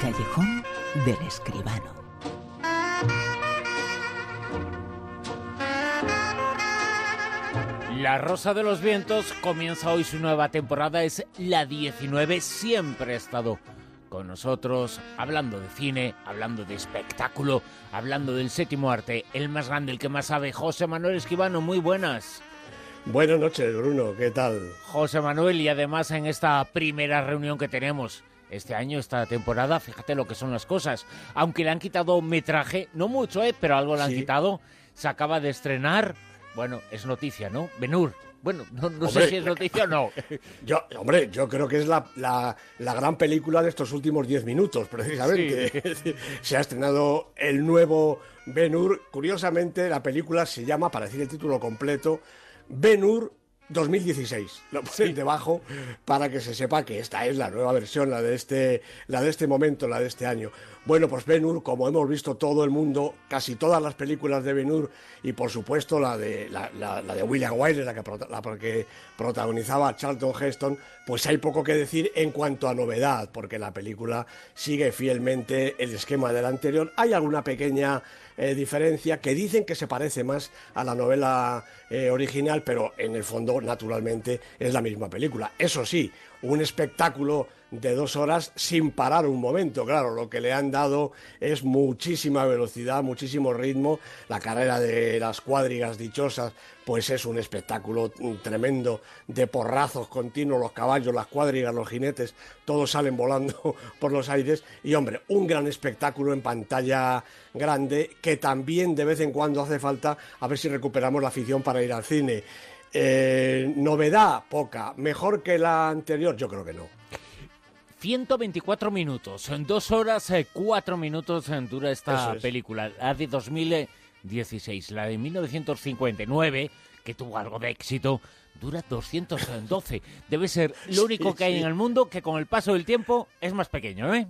callejón del escribano. La Rosa de los Vientos comienza hoy su nueva temporada, es la 19, siempre ha estado con nosotros hablando de cine, hablando de espectáculo, hablando del séptimo arte, el más grande, el que más sabe, José Manuel Esquivano, muy buenas. Buenas noches, Bruno, ¿qué tal? José Manuel, y además en esta primera reunión que tenemos este año, esta temporada, fíjate lo que son las cosas. Aunque le han quitado metraje, no mucho, ¿eh? pero algo le han quitado, se acaba de estrenar bueno, es noticia, ¿no? Benur. Bueno, no, sé si es noticia o no. Yo, hombre, yo creo que es la, la, gran película de estos últimos diez minutos, precisamente. Se ha estrenado el nuevo Benur. Curiosamente, la película se llama, para decir el título completo, Benur 2016. Lo ponen debajo para que se sepa que esta es la nueva versión, la de este, la de este momento, la de este año. Bueno, pues Ben Hur, como hemos visto todo el mundo, casi todas las películas de Ben Hur y por supuesto la de la, de William Wyler, la que, la que protagonizaba Charlton Heston, pues hay poco que decir en cuanto a novedad, porque la película sigue fielmente el esquema del anterior. Hay alguna pequeña eh, diferencia que dicen que se parece más a la novela eh, original, pero en el fondo, naturalmente, es la misma película. Eso sí, un espectáculo de dos horas sin parar un momento. Claro, lo que le han dado es muchísima velocidad, muchísimo ritmo. La carrera de las cuadrigas dichosas, pues es un espectáculo tremendo de porrazos continuos, los caballos, las cuadrigas, los jinetes, todos salen volando por los aires. Y hombre, un gran espectáculo en pantalla grande que también de vez en cuando hace falta a ver si recuperamos la afición para ir al cine. Eh, novedad poca, mejor que la anterior, yo creo que no. 124 minutos, en dos horas, eh, cuatro minutos eh, dura esta película, la de 2016, la de 1959, que tuvo algo de éxito, dura 212. Debe ser lo único que hay en el mundo que con el paso del tiempo es más pequeño, ¿eh?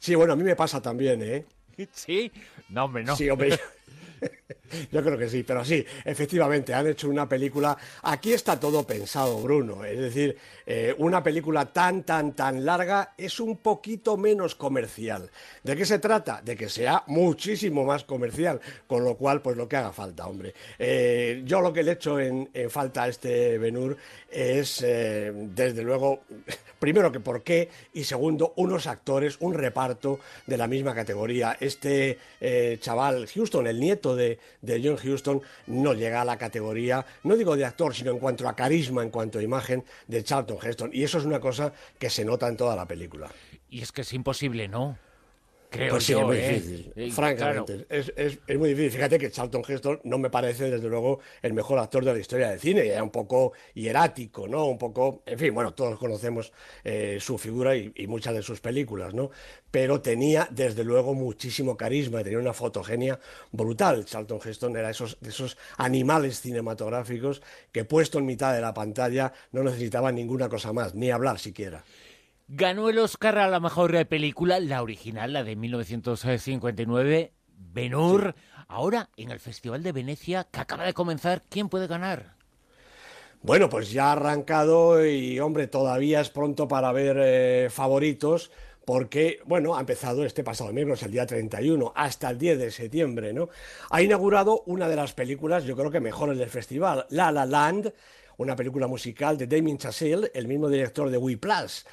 Sí, bueno, a mí me pasa también, ¿eh? Sí, no, hombre, no. Sí, hombre. Yo creo que sí, pero sí, efectivamente, han hecho una película. Aquí está todo pensado, Bruno. Es decir, eh, una película tan, tan, tan larga es un poquito menos comercial. ¿De qué se trata? De que sea muchísimo más comercial, con lo cual, pues lo que haga falta, hombre. Eh, yo lo que le echo en, falta a este Benur es, eh, desde luego, primero que por qué, y segundo, unos actores, un reparto de la misma categoría. Este chaval, Houston, el nieto de, de John Huston no llega a la categoría, no digo de actor, sino en cuanto a carisma, en cuanto a imagen de Charlton Heston. Y eso es una cosa que se nota en toda la película. Y es que es imposible, ¿no? Creo pues sí, es muy ¿eh? difícil. Francamente, es, muy difícil. Fíjate que Charlton Heston no me parece, desde luego, el mejor actor de la historia del cine. Era un poco hierático, ¿no? Un poco. En fin, bueno, todos conocemos eh, su figura y, muchas de sus películas, ¿no? Pero tenía, desde luego, muchísimo carisma y tenía una fotogenia brutal. Charlton Heston era esos, de esos animales cinematográficos que, puesto en mitad de la pantalla, no necesitaba ninguna cosa más, ni hablar siquiera. Ganó el Oscar a la mejor película, la original, la de 1959, Ben Hur. Ahora, en el Festival de Venecia, que acaba de comenzar, ¿quién puede ganar? Bueno, pues ya ha arrancado y, hombre, todavía es pronto para ver eh, favoritos porque, bueno, ha empezado este pasado miércoles, el día 31, hasta el 10 de septiembre, ¿no? Ha inaugurado una de las películas, yo creo que mejores del festival, La La Land, una película musical de Damien Chazelle, el mismo director de We Plus.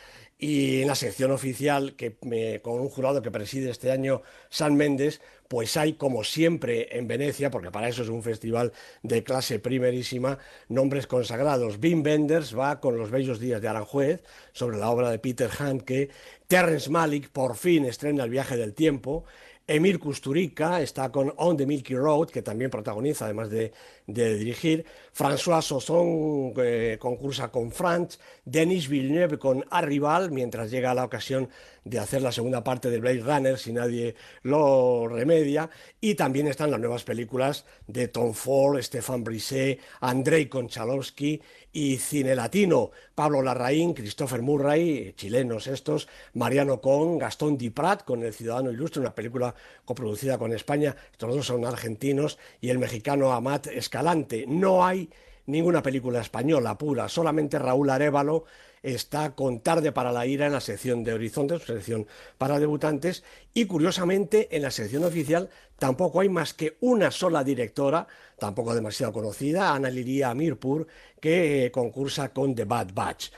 Y en la sección oficial, que con un jurado que preside este año San Méndez, pues hay, como siempre en Venecia, porque para eso es un festival de clase primerísima, nombres consagrados. Wim Wenders va con Los Bellos Días de Aranjuez, sobre la obra de Peter Handke. Terrence Malick por fin estrena El viaje del tiempo. Emir Kusturica está con On the Milky Road, que también protagoniza, además de, dirigir. François Sosson eh, concursa con Franz. Denis Villeneuve con Arrival, mientras llega la ocasión de hacer la segunda parte de Blade Runner, si nadie lo remedia. Y también están las nuevas películas de Tom Ford, Stefan Brisset, Andrei Konchalovsky y cine latino. Pablo Larraín, Christopher Murray, chilenos estos, Mariano Con, Gastón Diprat con El Ciudadano Ilustre, una película coproducida con España. Estos dos son argentinos y el mexicano Amat Escalante. No hay ninguna película española pura, solamente Raúl Arevalo está con Tarde para la Ira en la sección de Horizonte, sección para debutantes, y curiosamente en la sección oficial tampoco hay más que una sola directora, tampoco demasiado conocida, Ana Liria Amirpur, que eh, concursa con The Bad Batch.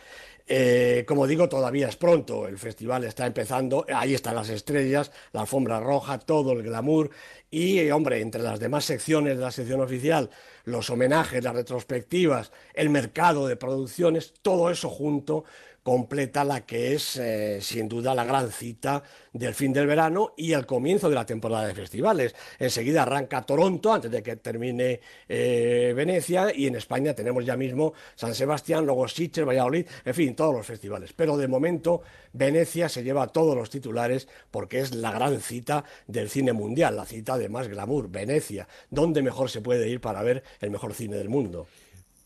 Eh, como digo, todavía es pronto, el festival está empezando, ahí están las estrellas, la alfombra roja, todo el glamour. Y, hombre, entre las demás secciones de la sección oficial, los homenajes, las retrospectivas, el mercado de producciones, todo eso junto completa la que es eh, sin duda la gran cita del fin del verano y el comienzo de la temporada de festivales. Enseguida arranca Toronto antes de que termine eh, Venecia y en España tenemos ya mismo San Sebastián, luego Sitges, Valladolid, en fin, todos los festivales. Pero de momento Venecia se lleva todos los titulares porque es la gran cita del cine mundial, la cita de más glamour, Venecia. ¿Dónde mejor se puede ir para ver el mejor cine del mundo?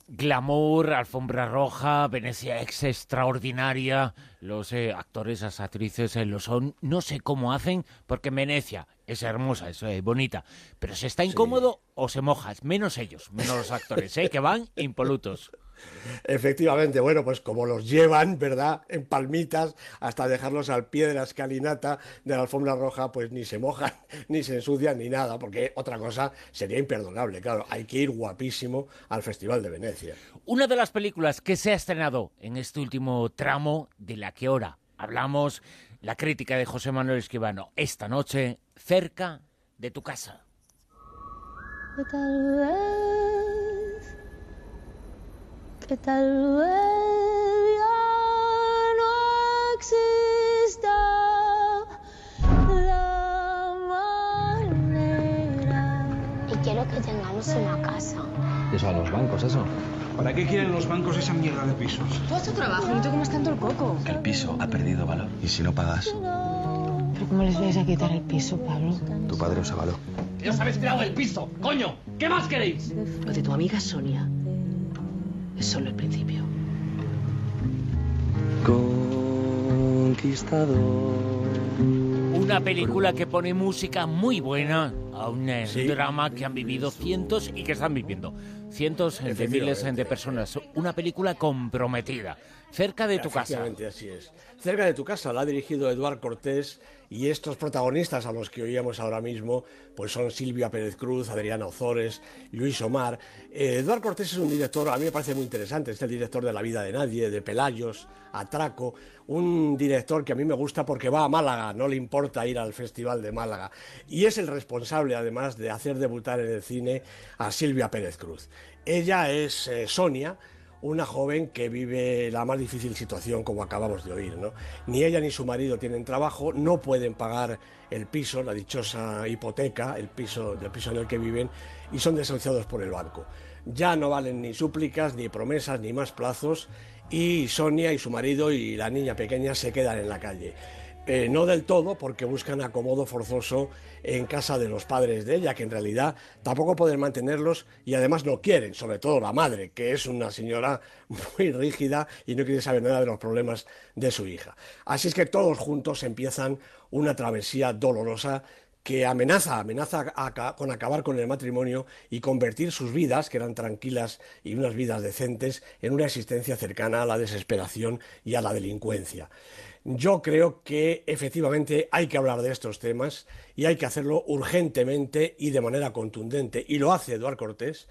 Glamour, alfombra roja, Venecia ex extraordinaria, los eh, actores, las actrices eh, lo son, no sé cómo hacen, porque Venecia es hermosa, es eh, bonita, pero se está incómodo o se moja, menos ellos, menos los actores, que van impolutos. Efectivamente, bueno, pues como los llevan, ¿verdad? En palmitas hasta dejarlos al pie de la escalinata de la alfombra roja, pues ni se mojan, ni se ensucian, ni nada, porque otra cosa sería imperdonable. Claro, hay que ir guapísimo al Festival de Venecia. Una de las películas que se ha estrenado en este último tramo, de la que ahora hablamos, la crítica de José Manuel Esquivano, esta noche, cerca de tu casa que tal vez ya no exista la manera. Y quiero que tengamos una casa. Eso a los bancos, eso. ¿Para qué quieren los bancos esa mierda de pisos? Tú has tu trabajo, no te comas tanto el coco. El piso ha perdido valor. ¿Y si no pagas? ¿Pero cómo les vais a quitar el piso, Pablo? Tu padre os avaló. ¡Ya os habéis creado el piso! ¡Coño! ¿Qué más queréis? Lo de tu amiga Sonia es solo el principio. Conquistador. Una película que pone música muy buena a un eh, drama que han vivido cientos y que están viviendo cientos de miles de personas. Una película comprometida, cerca de tu casa. así es. Cerca de tu casa la ha dirigido Eduard Cortés y estos protagonistas a los que oíamos ahora mismo pues son Silvia Pérez Cruz, Adriana Ozores, Luis Omar. Eh, Eduard Cortés es un director, a mí me parece muy interesante, es el director de La vida de nadie, de Pelayos, Atraco, un director que a mí me gusta porque va a Málaga, no le importa ir al Festival de Málaga. Y es el responsable además de hacer debutar en el cine a Silvia Pérez Cruz. Ella es eh, Sonia, una joven que vive la más difícil situación como acabamos de oír. ¿no? Ni ella ni su marido tienen trabajo, no pueden pagar el piso, la dichosa hipoteca, el piso, del piso en el que viven, y son desahuciados por el banco. Ya no valen ni súplicas, ni promesas, ni más plazos, y Sonia y su marido y la niña pequeña se quedan en la calle. Eh, no del todo, porque buscan acomodo forzoso en casa de los padres de ella, que en realidad tampoco pueden mantenerlos y además no quieren, sobre todo la madre, que es una señora muy rígida y no quiere saber nada de los problemas de su hija. Así es que todos juntos empiezan una travesía dolorosa que amenaza, amenaza con acabar con el matrimonio y convertir sus vidas, que eran tranquilas y unas vidas decentes, en una existencia cercana a la desesperación y a la delincuencia. Yo creo que efectivamente hay que hablar de estos temas y hay que hacerlo urgentemente y de manera contundente. Y lo hace Eduard Cortés,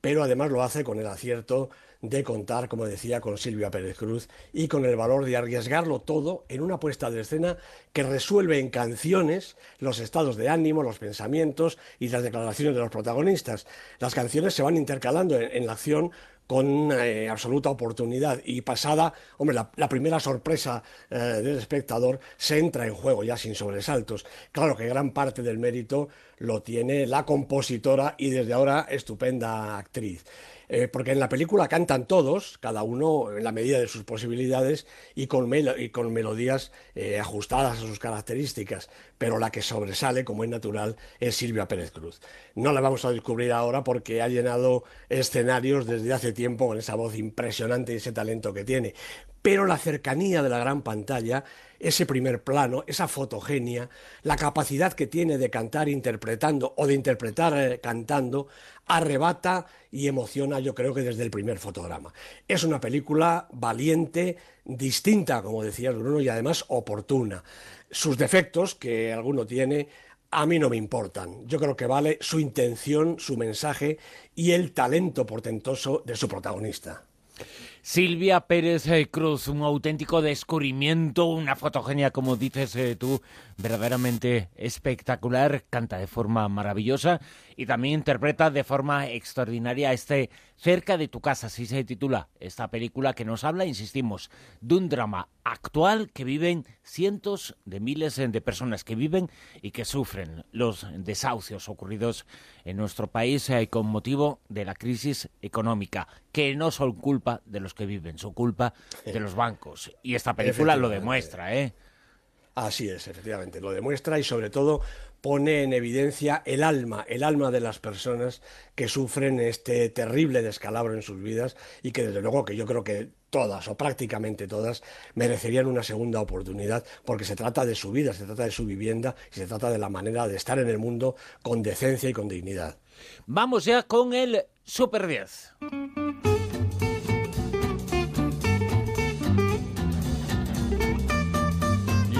pero además lo hace con el acierto de contar, como decía, con Silvia Pérez Cruz y con el valor de arriesgarlo todo en una puesta de escena que resuelve en canciones los estados de ánimo, los pensamientos y las declaraciones de los protagonistas. Las canciones se van intercalando en, la acción con eh, absoluta oportunidad y pasada, hombre, la, primera sorpresa eh, del espectador se entra en juego ya sin sobresaltos. Claro que gran parte del mérito lo tiene la compositora y desde ahora estupenda actriz. Eh, porque en la película cantan todos, cada uno en la medida de sus posibilidades y con, melodías eh, ajustadas a sus características, pero la que sobresale, como es natural, es Silvia Pérez Cruz. No la vamos a descubrir ahora porque ha llenado escenarios desde hace tiempo con esa voz impresionante y ese talento que tiene, pero la cercanía de la gran pantalla ese primer plano, esa fotogenia, la capacidad que tiene de cantar interpretando o de interpretar eh, cantando, arrebata y emociona yo creo que desde el primer fotograma. Es una película valiente, distinta, como decía Bruno, y además oportuna. Sus defectos, que alguno tiene, a mí no me importan. Yo creo que vale su intención, su mensaje y el talento portentoso de su protagonista. Silvia Pérez eh, Cruz, un auténtico descubrimiento, una fotogenia, como dices eh, tú, verdaderamente espectacular, canta de forma maravillosa y también interpreta de forma extraordinaria este Cerca de tu casa, así se titula esta película que nos habla, insistimos, de un drama actual que viven cientos de miles de personas que viven y que sufren los desahucios ocurridos en nuestro país eh, con motivo de la crisis económica, que no son culpa de los que viven, son culpa de los bancos. Y esta película lo demuestra, ¿eh? Así es, efectivamente, lo demuestra y sobre todo pone en evidencia el alma, el alma de las personas que sufren este terrible descalabro en sus vidas y que desde luego que yo creo que todas o prácticamente todas merecerían una segunda oportunidad porque se trata de su vida, se trata de su vivienda y se trata de la manera de estar en el mundo con decencia y con dignidad. Vamos ya con el Super 10.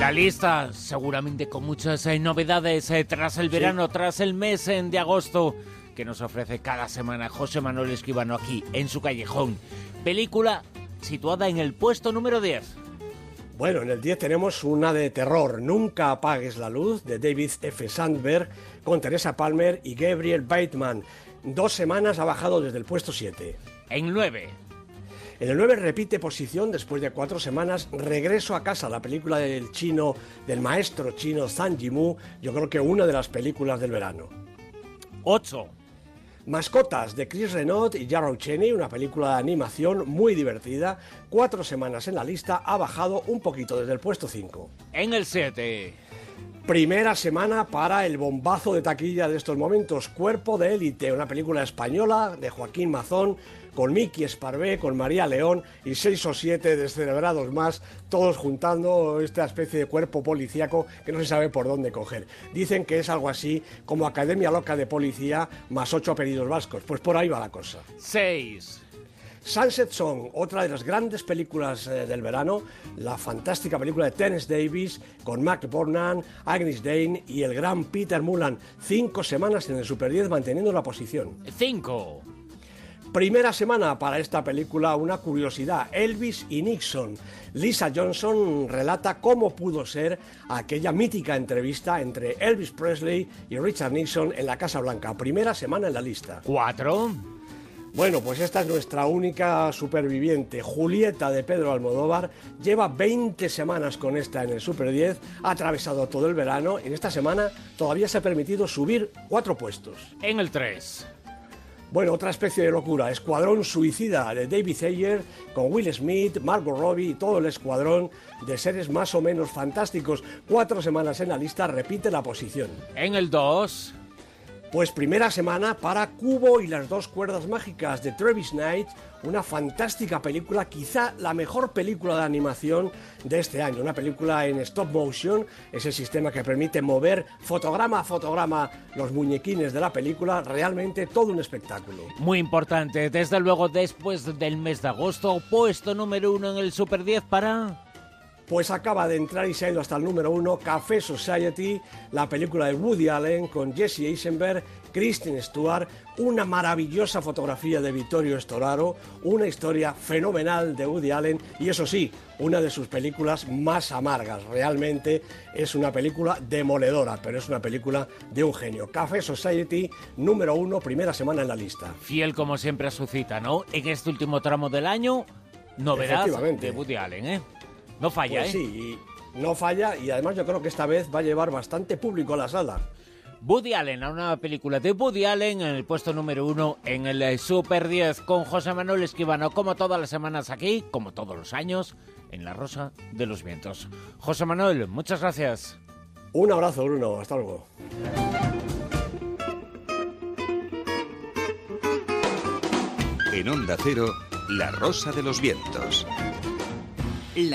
La lista, seguramente con muchas eh, novedades eh, tras el verano, tras el mes eh, de agosto que nos ofrece cada semana José Manuel Esquivano aquí en su callejón. Película situada en el puesto número 10. Bueno, en el 10 tenemos una de terror, Nunca apagues la luz, de David F. Sandberg, con Teresa Palmer y Gabriel Bateman. Dos semanas ha bajado desde el puesto 7. En 9. En el 9 repite posición después de cuatro semanas. Regreso a casa, la película del chino, del maestro chino Zhang Yimou. Yo creo que una de las películas del verano. 8. Mascotas de Chris Renaud y Jarrow Cheney, una película de animación muy divertida. Cuatro semanas en la lista, ha bajado un poquito desde el puesto 5. En el 7. Primera semana para el bombazo de taquilla de estos momentos, Cuerpo de élite, una película española de Joaquín Mazón con Miki Esparvé, con María León y seis o siete descerebrados más, todos juntando esta especie de cuerpo policíaco que no se sabe por dónde coger. Dicen que es algo así como Academia Loca de Policía más ocho apellidos vascos. Pues por ahí va la cosa. Seis. Sunset Song, otra de las grandes películas eh, del verano, la fantástica película de Tennis Davis con Mac Bornan, Agnes Dane y el gran Peter Mullan. Cinco semanas en el Super 10 manteniendo la posición. Cinco. Primera semana para esta película, una curiosidad, Elvis y Nixon. Lisa Johnson relata cómo pudo ser aquella mítica entrevista entre Elvis Presley y Richard Nixon en la Casa Blanca. Primera semana en la lista. Cuatro. Bueno, pues esta es nuestra única superviviente. Julieta de Pedro Almodóvar lleva 20 semanas con esta en el Super 10, ha atravesado todo el verano y en esta semana todavía se ha permitido subir cuatro puestos. En el 3. Bueno, otra especie de locura, Escuadrón Suicida de David Ayer con Will Smith, Margot Robbie y todo el escuadrón de seres más o menos fantásticos. Cuatro semanas en la lista, repite la posición. En el 2. Pues primera semana para Cubo y las dos cuerdas mágicas de Travis Knight, una fantástica película, quizá la mejor película de animación de este año, una película en stop motion, es el sistema que permite mover fotograma a fotograma los muñequines de la película, realmente todo un espectáculo. Muy importante, desde luego después del mes de agosto, puesto número uno en el Super 10 para pues acaba de entrar y se ha ido hasta el número uno, Café Society, la película de Woody Allen con Jesse Eisenberg, Kristen Stewart, una maravillosa fotografía de Vittorio Storaro, una historia fenomenal de Woody Allen y eso sí, una de sus películas más amargas. Realmente es una película demoledora, pero es una película de un genio. Café Society, número uno, primera semana en la lista. Fiel como siempre a su cita, ¿no? En este último tramo del año, novedad de Woody Allen, ¿eh? No falla, pues ¿eh? Sí, no falla y además yo creo que esta vez va a llevar bastante público a la sala. Woody Allen, a una película de Woody Allen en el puesto número uno en el eh, Super 10 con José Manuel Esquivano, como todas las semanas aquí, como todos los años, en La Rosa de los Vientos. José Manuel, muchas gracias. Un abrazo, Bruno. Hasta luego. En Onda Cero, La Rosa de los Vientos.